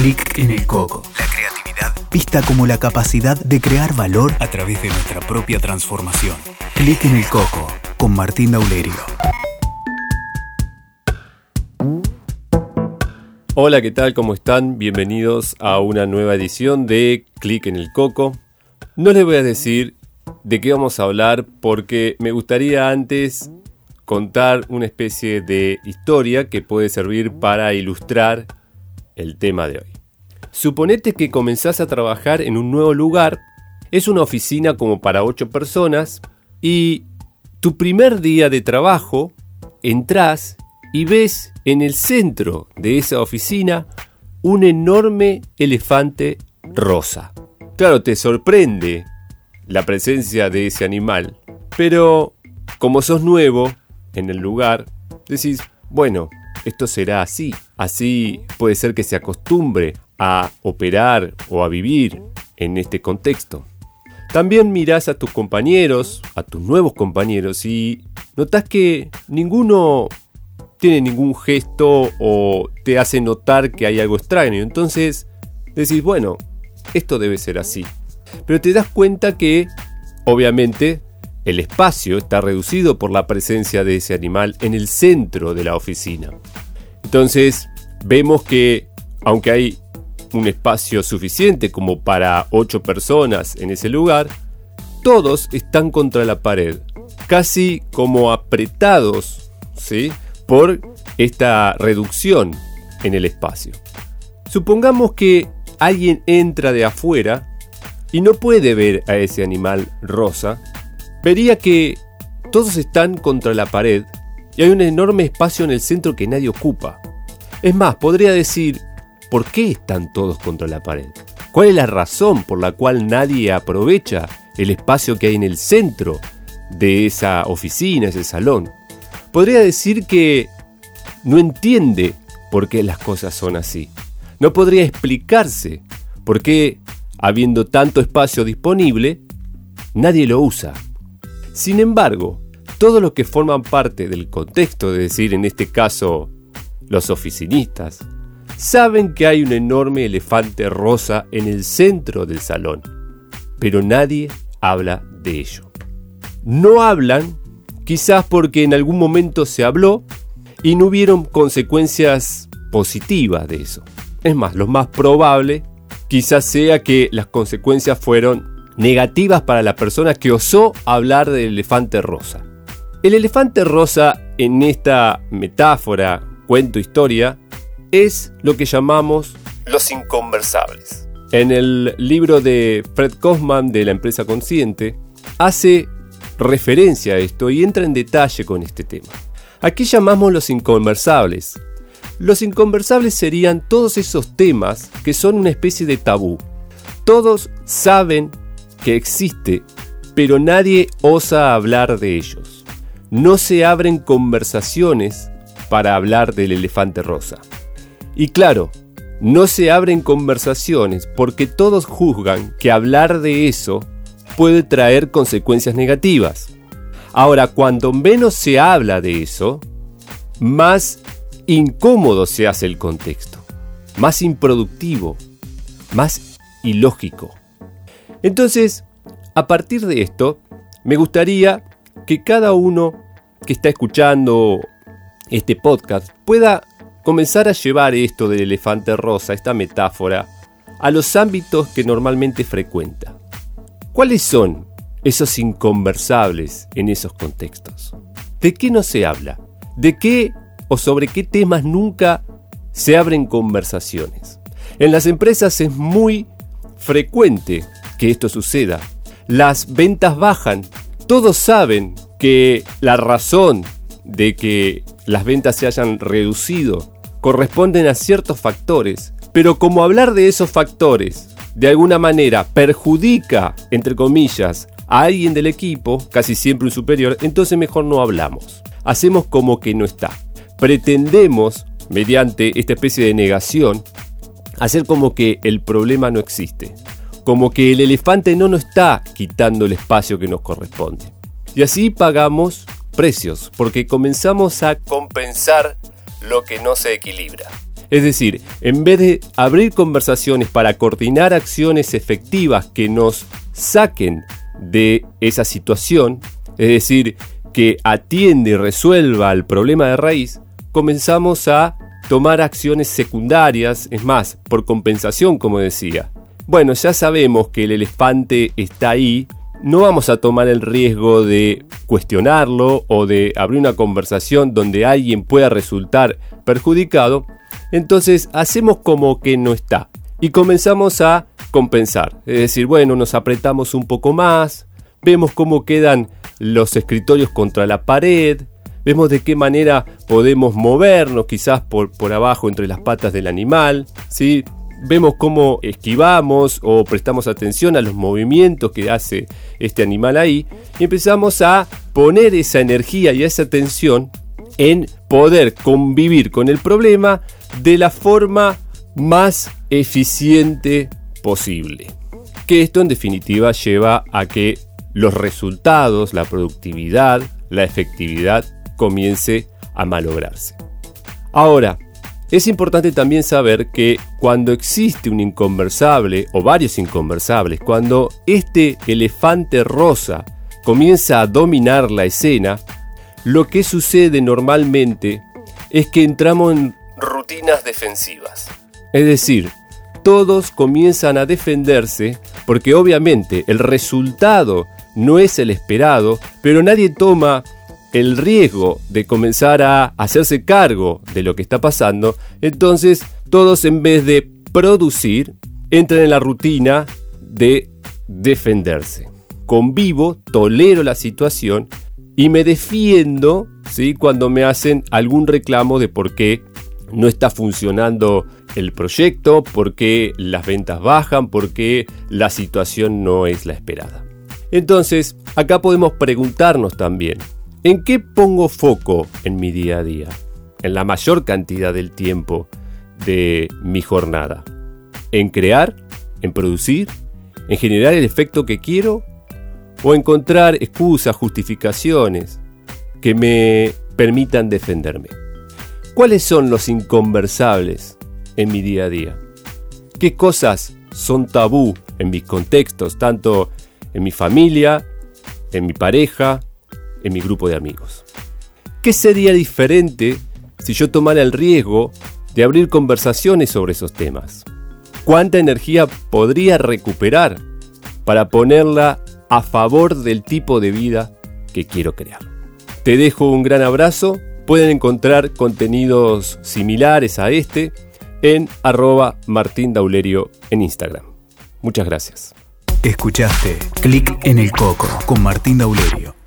Clic en el coco. La creatividad vista como la capacidad de crear valor a través de nuestra propia transformación. Clic en el coco con Martín Daulerio. Hola, ¿qué tal? ¿Cómo están? Bienvenidos a una nueva edición de Clic en el Coco. No les voy a decir de qué vamos a hablar porque me gustaría antes contar una especie de historia que puede servir para ilustrar el tema de hoy. Suponete que comenzás a trabajar en un nuevo lugar, es una oficina como para 8 personas y tu primer día de trabajo entras y ves en el centro de esa oficina un enorme elefante rosa. Claro, te sorprende la presencia de ese animal, pero como sos nuevo en el lugar, decís, bueno, esto será así. Así puede ser que se acostumbre a operar o a vivir en este contexto. También mirás a tus compañeros, a tus nuevos compañeros y notas que ninguno tiene ningún gesto o te hace notar que hay algo extraño. Entonces decís, bueno, esto debe ser así. Pero te das cuenta que, obviamente, el espacio está reducido por la presencia de ese animal en el centro de la oficina. Entonces, vemos que, aunque hay un espacio suficiente como para 8 personas en ese lugar, todos están contra la pared, casi como apretados ¿sí? por esta reducción en el espacio. Supongamos que alguien entra de afuera y no puede ver a ese animal rosa, vería que todos están contra la pared y hay un enorme espacio en el centro que nadie ocupa. Es más, podría decir, ¿por qué están todos contra la pared? ¿Cuál es la razón por la cual nadie aprovecha el espacio que hay en el centro de esa oficina, ese salón? Podría decir que no entiende por qué las cosas son así. No podría explicarse por qué, habiendo tanto espacio disponible, nadie lo usa. Sin embargo, todos los que forman parte del contexto, es decir, en este caso, los oficinistas, saben que hay un enorme elefante rosa en el centro del salón, pero nadie habla de ello. No hablan, quizás porque en algún momento se habló y no hubieron consecuencias positivas de eso. Es más, lo más probable quizás sea que las consecuencias fueron negativas para la persona que osó hablar del elefante rosa. El elefante rosa en esta metáfora, cuento, historia, es lo que llamamos los inconversables. En el libro de Fred Kaufman de la empresa consciente, hace referencia a esto y entra en detalle con este tema. Aquí llamamos los inconversables. Los inconversables serían todos esos temas que son una especie de tabú. Todos saben existe, pero nadie osa hablar de ellos. No se abren conversaciones para hablar del elefante rosa. Y claro, no se abren conversaciones porque todos juzgan que hablar de eso puede traer consecuencias negativas. Ahora, cuando menos se habla de eso, más incómodo se hace el contexto, más improductivo, más ilógico. Entonces, a partir de esto, me gustaría que cada uno que está escuchando este podcast pueda comenzar a llevar esto del elefante rosa, esta metáfora, a los ámbitos que normalmente frecuenta. ¿Cuáles son esos inconversables en esos contextos? ¿De qué no se habla? ¿De qué o sobre qué temas nunca se abren conversaciones? En las empresas es muy frecuente que esto suceda. Las ventas bajan. Todos saben que la razón de que las ventas se hayan reducido corresponden a ciertos factores, pero como hablar de esos factores de alguna manera perjudica, entre comillas, a alguien del equipo, casi siempre un superior, entonces mejor no hablamos. Hacemos como que no está. Pretendemos, mediante esta especie de negación, hacer como que el problema no existe como que el elefante no nos está quitando el espacio que nos corresponde. Y así pagamos precios, porque comenzamos a compensar lo que no se equilibra. Es decir, en vez de abrir conversaciones para coordinar acciones efectivas que nos saquen de esa situación, es decir, que atiende y resuelva el problema de raíz, comenzamos a tomar acciones secundarias, es más, por compensación, como decía. Bueno, ya sabemos que el elefante está ahí, no vamos a tomar el riesgo de cuestionarlo o de abrir una conversación donde alguien pueda resultar perjudicado, entonces hacemos como que no está y comenzamos a compensar. Es decir, bueno, nos apretamos un poco más, vemos cómo quedan los escritorios contra la pared, vemos de qué manera podemos movernos quizás por, por abajo entre las patas del animal, ¿sí? Vemos cómo esquivamos o prestamos atención a los movimientos que hace este animal ahí y empezamos a poner esa energía y esa atención en poder convivir con el problema de la forma más eficiente posible. Que esto en definitiva lleva a que los resultados, la productividad, la efectividad comience a malograrse. Ahora, es importante también saber que cuando existe un inconversable o varios inconversables, cuando este elefante rosa comienza a dominar la escena, lo que sucede normalmente es que entramos en rutinas defensivas. Es decir, todos comienzan a defenderse porque obviamente el resultado no es el esperado, pero nadie toma el riesgo de comenzar a hacerse cargo de lo que está pasando, entonces todos en vez de producir, entran en la rutina de defenderse. Convivo, tolero la situación y me defiendo ¿sí? cuando me hacen algún reclamo de por qué no está funcionando el proyecto, por qué las ventas bajan, por qué la situación no es la esperada. Entonces, acá podemos preguntarnos también, ¿En qué pongo foco en mi día a día? En la mayor cantidad del tiempo de mi jornada. ¿En crear? ¿En producir? ¿En generar el efecto que quiero? ¿O encontrar excusas, justificaciones que me permitan defenderme? ¿Cuáles son los inconversables en mi día a día? ¿Qué cosas son tabú en mis contextos, tanto en mi familia, en mi pareja, en mi grupo de amigos. ¿Qué sería diferente si yo tomara el riesgo de abrir conversaciones sobre esos temas? ¿Cuánta energía podría recuperar para ponerla a favor del tipo de vida que quiero crear? Te dejo un gran abrazo. Pueden encontrar contenidos similares a este en arroba Martín Daulerio en Instagram. Muchas gracias. Escuchaste Clic en el Coco con Martín Daulerio.